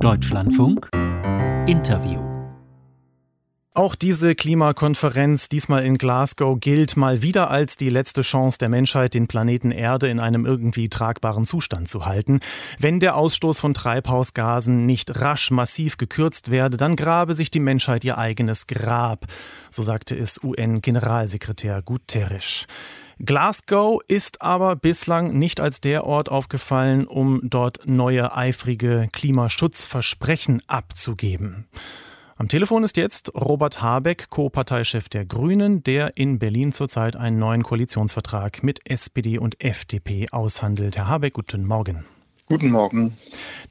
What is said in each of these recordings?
Deutschlandfunk. Interview auch diese Klimakonferenz, diesmal in Glasgow, gilt mal wieder als die letzte Chance der Menschheit, den Planeten Erde in einem irgendwie tragbaren Zustand zu halten. Wenn der Ausstoß von Treibhausgasen nicht rasch massiv gekürzt werde, dann grabe sich die Menschheit ihr eigenes Grab, so sagte es UN-Generalsekretär Guterres. Glasgow ist aber bislang nicht als der Ort aufgefallen, um dort neue eifrige Klimaschutzversprechen abzugeben. Am Telefon ist jetzt Robert Habeck, Co-Parteichef der Grünen, der in Berlin zurzeit einen neuen Koalitionsvertrag mit SPD und FDP aushandelt. Herr Habeck, guten Morgen. Guten Morgen.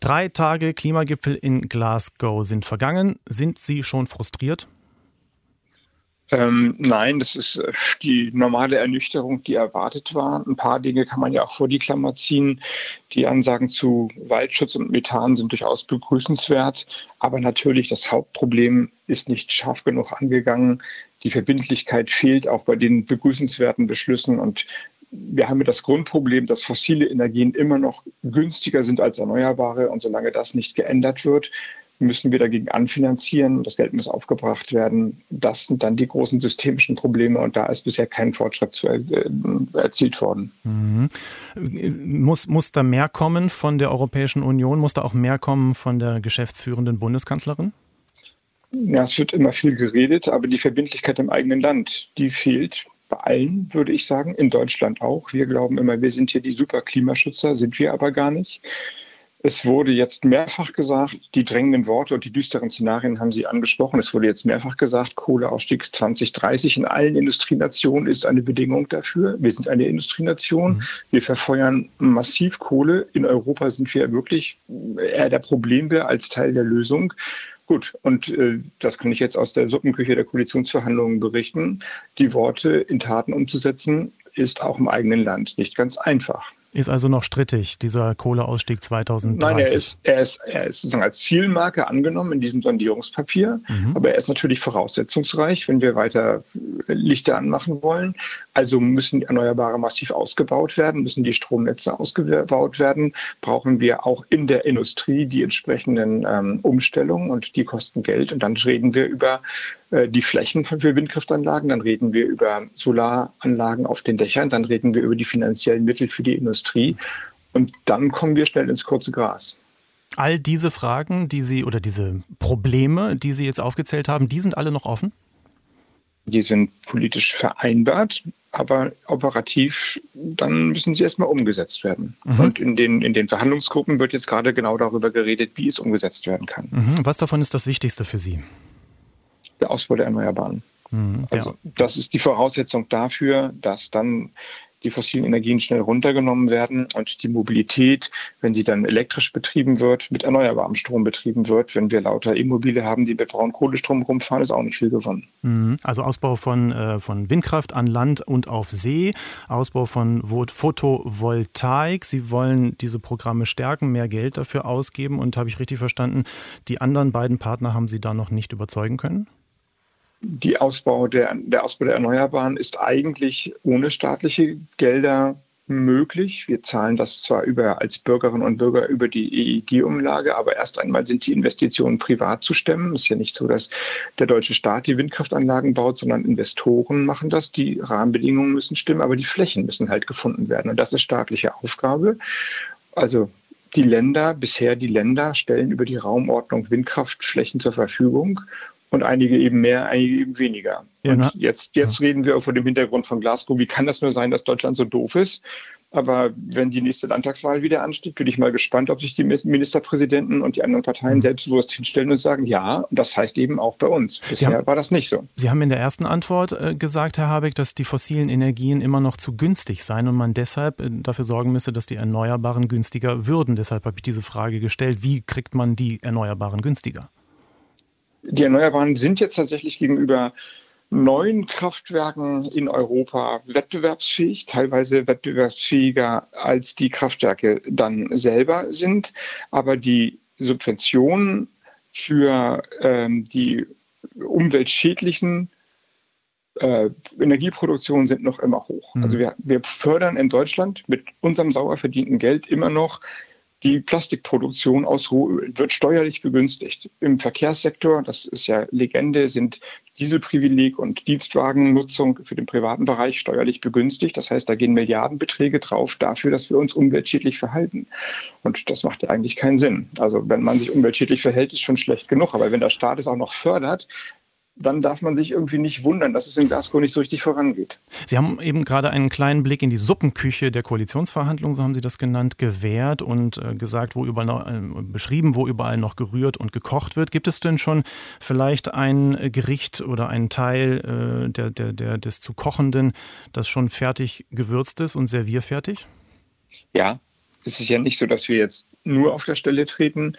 Drei Tage Klimagipfel in Glasgow sind vergangen. Sind Sie schon frustriert? Ähm, nein, das ist äh, die normale Ernüchterung, die erwartet war. Ein paar Dinge kann man ja auch vor die Klammer ziehen. Die Ansagen zu Waldschutz und Methan sind durchaus begrüßenswert. Aber natürlich, das Hauptproblem ist nicht scharf genug angegangen. Die Verbindlichkeit fehlt auch bei den begrüßenswerten Beschlüssen. Und wir haben das Grundproblem, dass fossile Energien immer noch günstiger sind als erneuerbare. Und solange das nicht geändert wird, müssen wir dagegen anfinanzieren. Das Geld muss aufgebracht werden. Das sind dann die großen systemischen Probleme und da ist bisher kein Fortschritt zu, äh, erzielt worden. Mhm. Muss, muss da mehr kommen von der Europäischen Union? Muss da auch mehr kommen von der geschäftsführenden Bundeskanzlerin? Ja, es wird immer viel geredet, aber die Verbindlichkeit im eigenen Land, die fehlt bei allen, würde ich sagen, in Deutschland auch. Wir glauben immer, wir sind hier die super Klimaschützer, sind wir aber gar nicht. Es wurde jetzt mehrfach gesagt, die drängenden Worte und die düsteren Szenarien haben Sie angesprochen. Es wurde jetzt mehrfach gesagt, Kohleausstieg 2030 in allen Industrienationen ist eine Bedingung dafür. Wir sind eine Industrienation. Mhm. Wir verfeuern massiv Kohle. In Europa sind wir wirklich eher der Problembär als Teil der Lösung. Gut, und äh, das kann ich jetzt aus der Suppenküche der Koalitionsverhandlungen berichten. Die Worte in Taten umzusetzen, ist auch im eigenen Land nicht ganz einfach. Ist also noch strittig, dieser Kohleausstieg 2030? Nein, er ist, er ist, er ist sozusagen als Zielmarke angenommen in diesem Sondierungspapier, mhm. aber er ist natürlich voraussetzungsreich, wenn wir weiter Lichter anmachen wollen. Also müssen Erneuerbare massiv ausgebaut werden, müssen die Stromnetze ausgebaut werden, brauchen wir auch in der Industrie die entsprechenden ähm, Umstellungen und die kosten Geld. Und dann reden wir über äh, die Flächen für Windkraftanlagen, dann reden wir über Solaranlagen auf den Dächern, dann reden wir über die finanziellen Mittel für die Industrie und dann kommen wir schnell ins kurze Gras. All diese Fragen, die Sie oder diese Probleme, die Sie jetzt aufgezählt haben, die sind alle noch offen? Die sind politisch vereinbart, aber operativ, dann müssen sie erstmal umgesetzt werden. Mhm. Und in den, in den Verhandlungsgruppen wird jetzt gerade genau darüber geredet, wie es umgesetzt werden kann. Mhm. Was davon ist das Wichtigste für Sie? der Ausbau der Erneuerbaren. Mhm, also ja. das ist die Voraussetzung dafür, dass dann die fossilen Energien schnell runtergenommen werden und die Mobilität, wenn sie dann elektrisch betrieben wird, mit erneuerbarem Strom betrieben wird. Wenn wir lauter E-Mobile haben, die mit Braunkohlestrom rumfahren, ist auch nicht viel gewonnen. Mhm. Also Ausbau von, äh, von Windkraft an Land und auf See, Ausbau von Photovoltaik. Sie wollen diese Programme stärken, mehr Geld dafür ausgeben und habe ich richtig verstanden, die anderen beiden Partner haben Sie da noch nicht überzeugen können? Die Ausbau der, der Ausbau der Erneuerbaren ist eigentlich ohne staatliche Gelder möglich. Wir zahlen das zwar über, als Bürgerinnen und Bürger über die EEG-Umlage, aber erst einmal sind die Investitionen privat zu stemmen. Es ist ja nicht so, dass der deutsche Staat die Windkraftanlagen baut, sondern Investoren machen das. Die Rahmenbedingungen müssen stimmen, aber die Flächen müssen halt gefunden werden. Und das ist staatliche Aufgabe. Also die Länder, bisher die Länder stellen über die Raumordnung Windkraftflächen zur Verfügung und einige eben mehr, einige eben weniger. Ja, und jetzt, jetzt ja. reden wir vor dem Hintergrund von Glasgow, wie kann das nur sein, dass Deutschland so doof ist? Aber wenn die nächste Landtagswahl wieder ansteht, bin ich mal gespannt, ob sich die Ministerpräsidenten und die anderen Parteien mhm. selbstbewusst hinstellen und sagen, ja, das heißt eben auch bei uns. Bisher haben, war das nicht so. Sie haben in der ersten Antwort äh, gesagt, Herr Habeck, dass die fossilen Energien immer noch zu günstig seien und man deshalb äh, dafür sorgen müsse, dass die Erneuerbaren günstiger würden. Deshalb habe ich diese Frage gestellt, wie kriegt man die Erneuerbaren günstiger? Die Erneuerbaren sind jetzt tatsächlich gegenüber neuen Kraftwerken in Europa wettbewerbsfähig, teilweise wettbewerbsfähiger als die Kraftwerke dann selber sind. Aber die Subventionen für ähm, die umweltschädlichen äh, Energieproduktionen sind noch immer hoch. Mhm. Also wir, wir fördern in Deutschland mit unserem sauer verdienten Geld immer noch die Plastikproduktion aus Rohöl wird steuerlich begünstigt. Im Verkehrssektor, das ist ja Legende, sind Dieselprivileg und Dienstwagennutzung für den privaten Bereich steuerlich begünstigt. Das heißt, da gehen Milliardenbeträge drauf dafür, dass wir uns umweltschädlich verhalten. Und das macht ja eigentlich keinen Sinn. Also wenn man sich umweltschädlich verhält, ist schon schlecht genug. Aber wenn der Staat es auch noch fördert, dann darf man sich irgendwie nicht wundern, dass es in Glasgow nicht so richtig vorangeht. Sie haben eben gerade einen kleinen Blick in die Suppenküche der Koalitionsverhandlungen, so haben Sie das genannt, gewährt und äh, gesagt, wo überall noch, äh, beschrieben, wo überall noch gerührt und gekocht wird. Gibt es denn schon vielleicht ein Gericht oder einen Teil äh, der, der, der, des zu kochenden, das schon fertig gewürzt ist und servierfertig? Ja, es ist ja nicht so, dass wir jetzt nur auf der Stelle treten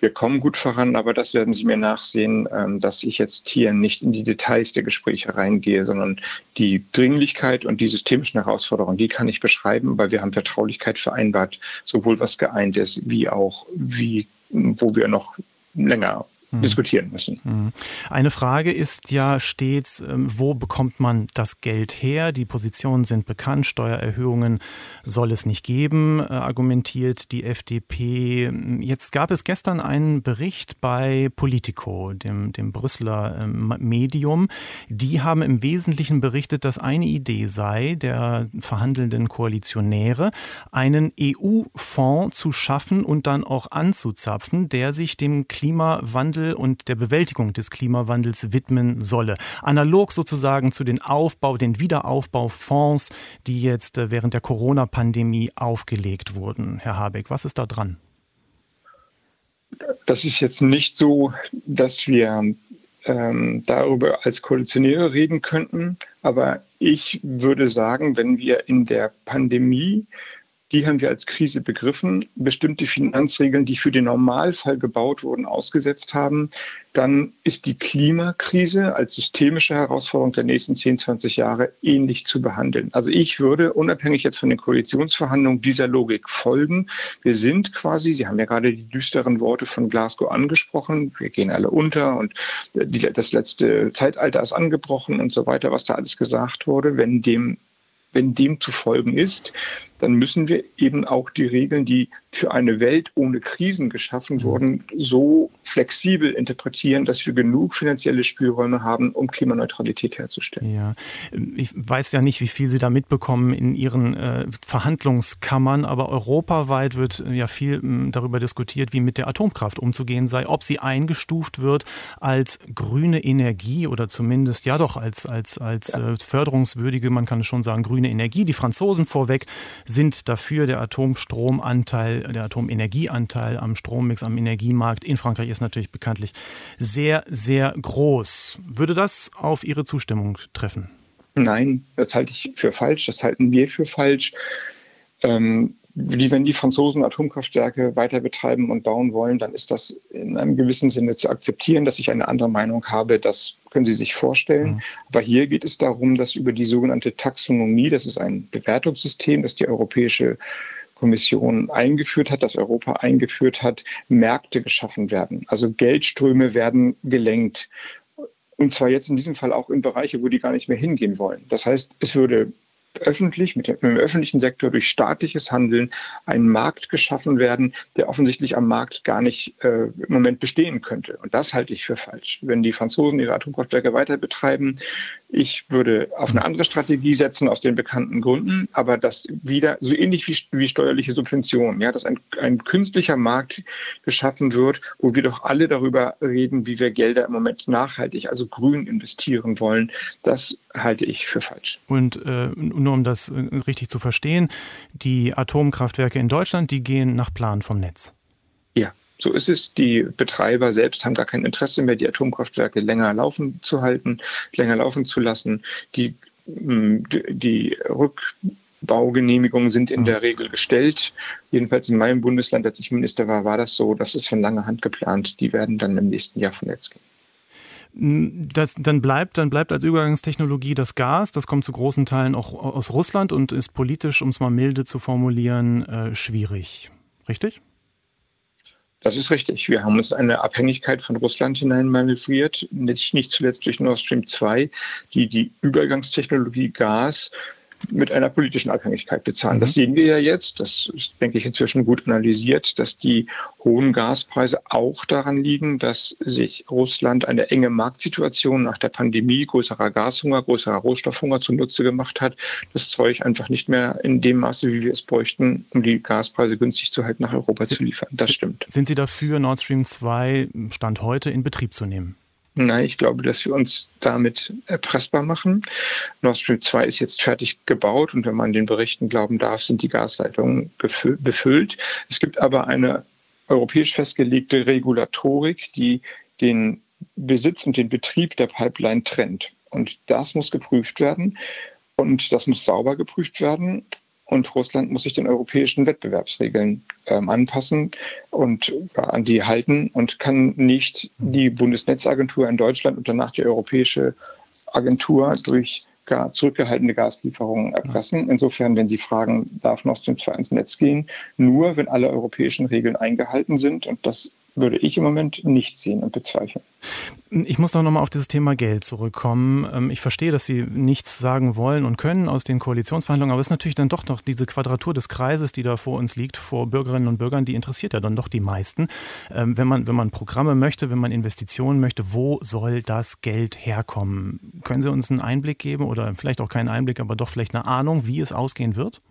wir kommen gut voran, aber das werden Sie mir nachsehen, ähm, dass ich jetzt hier nicht in die Details der Gespräche reingehe, sondern die Dringlichkeit und die systemischen Herausforderungen, die kann ich beschreiben, weil wir haben Vertraulichkeit vereinbart, sowohl was geeint ist, wie auch, wie, wo wir noch länger Mhm. diskutieren müssen. Mhm. Eine Frage ist ja stets, ähm, wo bekommt man das Geld her? Die Positionen sind bekannt, Steuererhöhungen soll es nicht geben, äh, argumentiert die FDP. Jetzt gab es gestern einen Bericht bei Politico, dem, dem Brüsseler ähm, Medium. Die haben im Wesentlichen berichtet, dass eine Idee sei, der verhandelnden Koalitionäre, einen EU-Fonds zu schaffen und dann auch anzuzapfen, der sich dem Klimawandel Klimawandel und der Bewältigung des Klimawandels widmen solle. Analog sozusagen zu den Aufbau, den Wiederaufbaufonds, die jetzt äh, während der Corona-Pandemie aufgelegt wurden. Herr Habeck, was ist da dran? Das ist jetzt nicht so, dass wir ähm, darüber als Koalitionäre reden könnten. Aber ich würde sagen, wenn wir in der Pandemie die haben wir als Krise begriffen, bestimmte Finanzregeln, die für den Normalfall gebaut wurden, ausgesetzt haben. Dann ist die Klimakrise als systemische Herausforderung der nächsten 10, 20 Jahre ähnlich zu behandeln. Also ich würde unabhängig jetzt von den Koalitionsverhandlungen dieser Logik folgen. Wir sind quasi, Sie haben ja gerade die düsteren Worte von Glasgow angesprochen, wir gehen alle unter und das letzte Zeitalter ist angebrochen und so weiter, was da alles gesagt wurde. Wenn dem wenn dem zu folgen ist, dann müssen wir eben auch die Regeln, die für eine Welt ohne Krisen geschaffen mhm. wurden, so flexibel interpretieren, dass wir genug finanzielle Spielräume haben, um Klimaneutralität herzustellen. Ja, ich weiß ja nicht, wie viel Sie da mitbekommen in Ihren äh, Verhandlungskammern, aber europaweit wird ja viel m, darüber diskutiert, wie mit der Atomkraft umzugehen sei, ob sie eingestuft wird als grüne Energie oder zumindest ja doch als, als, als ja. äh, förderungswürdige, man kann es schon sagen, grüne Energie. Die Franzosen vorweg sind dafür der Atomstromanteil, der Atomenergieanteil am Strommix, am Energiemarkt in Frankreich ist natürlich bekanntlich sehr, sehr groß. Würde das auf Ihre Zustimmung treffen? Nein, das halte ich für falsch. Das halten wir für falsch. Ähm, die, wenn die Franzosen Atomkraftwerke weiter betreiben und bauen wollen, dann ist das in einem gewissen Sinne zu akzeptieren, dass ich eine andere Meinung habe. Das können Sie sich vorstellen. Mhm. Aber hier geht es darum, dass über die sogenannte Taxonomie, das ist ein Bewertungssystem, das die Europäische Kommission eingeführt hat, das Europa eingeführt hat, Märkte geschaffen werden. Also Geldströme werden gelenkt. Und zwar jetzt in diesem Fall auch in Bereiche, wo die gar nicht mehr hingehen wollen. Das heißt, es würde öffentlich, mit dem, öffentlichen Sektor durch staatliches Handeln ein Markt geschaffen werden, der offensichtlich am Markt gar nicht äh, im Moment bestehen könnte. Und das halte ich für falsch. Wenn die Franzosen ihre Atomkraftwerke weiter betreiben, ich würde auf eine andere Strategie setzen aus den bekannten Gründen, aber das wieder so ähnlich wie, wie steuerliche Subventionen, ja, dass ein, ein künstlicher Markt geschaffen wird, wo wir doch alle darüber reden, wie wir Gelder im Moment nachhaltig, also grün investieren wollen. Das halte ich für falsch. Und äh, nur um das äh, richtig zu verstehen, die Atomkraftwerke in Deutschland, die gehen nach Plan vom Netz. Ja. So ist es. Die Betreiber selbst haben gar kein Interesse mehr, die Atomkraftwerke länger laufen zu halten, länger laufen zu lassen. Die, mm, die Rückbaugenehmigungen sind in der Regel gestellt. Jedenfalls in meinem Bundesland, als ich Minister war, war das so. Das ist von langer Hand geplant. Die werden dann im nächsten Jahr vom Netz gehen. Das, dann, bleibt, dann bleibt als Übergangstechnologie das Gas. Das kommt zu großen Teilen auch aus Russland und ist politisch, um es mal milde zu formulieren, äh, schwierig. Richtig? Das ist richtig. Wir haben uns eine Abhängigkeit von Russland hineinmanövriert, nicht, nicht zuletzt durch Nord Stream 2, die die Übergangstechnologie Gas mit einer politischen Abhängigkeit bezahlen. Mhm. Das sehen wir ja jetzt. Das ist, denke ich, inzwischen gut analysiert, dass die hohen Gaspreise auch daran liegen, dass sich Russland eine enge Marktsituation nach der Pandemie, größerer Gashunger, größerer Rohstoffhunger zunutze gemacht hat, das Zeug einfach nicht mehr in dem Maße, wie wir es bräuchten, um die Gaspreise günstig zu halten, nach Europa zu liefern. Das stimmt. Sind Sie dafür, Nord Stream 2 Stand heute in Betrieb zu nehmen? Nein, ich glaube, dass wir uns damit erpressbar machen. Nord Stream 2 ist jetzt fertig gebaut und wenn man den Berichten glauben darf, sind die Gasleitungen befüllt. Es gibt aber eine europäisch festgelegte Regulatorik, die den Besitz und den Betrieb der Pipeline trennt. Und das muss geprüft werden. Und das muss sauber geprüft werden. Und Russland muss sich den europäischen Wettbewerbsregeln ähm, anpassen und äh, an die halten und kann nicht die Bundesnetzagentur in Deutschland und danach die europäische Agentur durch gar zurückgehaltene Gaslieferungen erpressen. Insofern, wenn Sie fragen, darf Nord Stream 2 ins Netz gehen, nur wenn alle europäischen Regeln eingehalten sind. Und das würde ich im Moment nicht sehen und bezweifeln. Ich muss doch nochmal auf dieses Thema Geld zurückkommen. Ähm, ich verstehe, dass Sie nichts sagen wollen und können aus den Koalitionsverhandlungen, aber es ist natürlich dann doch noch diese Quadratur des Kreises, die da vor uns liegt, vor Bürgerinnen und Bürgern, die interessiert ja dann doch die meisten. Ähm, wenn man, wenn man Programme möchte, wenn man Investitionen möchte, wo soll das Geld herkommen? Können Sie uns einen Einblick geben oder vielleicht auch keinen Einblick, aber doch vielleicht eine Ahnung, wie es ausgehen wird?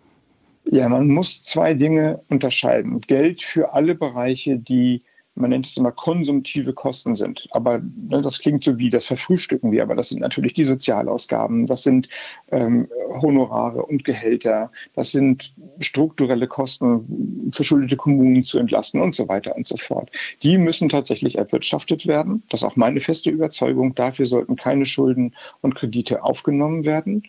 Ja, man muss zwei Dinge unterscheiden. Geld für alle Bereiche, die man nennt es immer konsumtive Kosten sind. Aber ne, das klingt so wie, das verfrühstücken wir, aber das sind natürlich die Sozialausgaben, das sind ähm, Honorare und Gehälter, das sind strukturelle Kosten, verschuldete Kommunen zu entlasten und so weiter und so fort. Die müssen tatsächlich erwirtschaftet werden. Das ist auch meine feste Überzeugung. Dafür sollten keine Schulden und Kredite aufgenommen werden.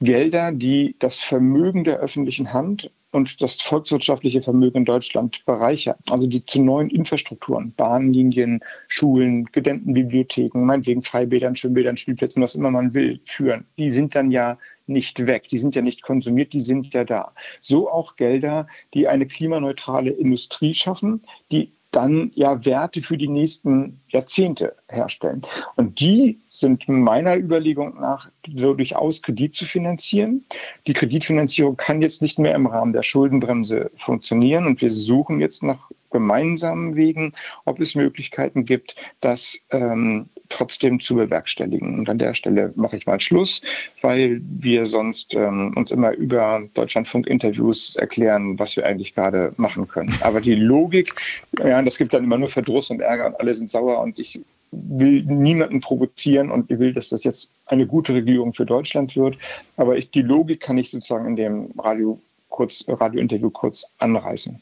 Gelder, die das Vermögen der öffentlichen Hand und das volkswirtschaftliche Vermögen in Deutschland bereichern. Also die zu neuen Infrastrukturen, Bahnlinien, Schulen, Gedenkenbibliotheken, meinetwegen Freibädern, Schwimmbädern, Spielplätzen, was immer man will, führen. Die sind dann ja nicht weg, die sind ja nicht konsumiert, die sind ja da. So auch Gelder, die eine klimaneutrale Industrie schaffen, die dann ja Werte für die nächsten Jahrzehnte herstellen. Und die sind meiner Überlegung nach so durchaus Kredit zu finanzieren. Die Kreditfinanzierung kann jetzt nicht mehr im Rahmen der Schuldenbremse funktionieren und wir suchen jetzt nach gemeinsamen Wegen, ob es Möglichkeiten gibt, das ähm, trotzdem zu bewerkstelligen. Und an der Stelle mache ich mal Schluss, weil wir sonst ähm, uns immer über Deutschlandfunk-Interviews erklären, was wir eigentlich gerade machen können. Aber die Logik, ja, das gibt dann immer nur Verdruss und Ärger und alle sind sauer und ich will niemanden provozieren und ich will, dass das jetzt eine gute Regierung für Deutschland wird. Aber ich, die Logik kann ich sozusagen in dem Radio kurz, Radiointerview kurz anreißen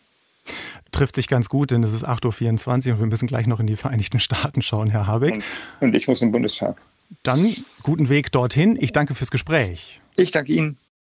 trifft sich ganz gut, denn es ist 8.24 Uhr und wir müssen gleich noch in die Vereinigten Staaten schauen, Herr Habeck. Und, und ich muss im Bundestag. Dann guten Weg dorthin. Ich danke fürs Gespräch. Ich danke Ihnen.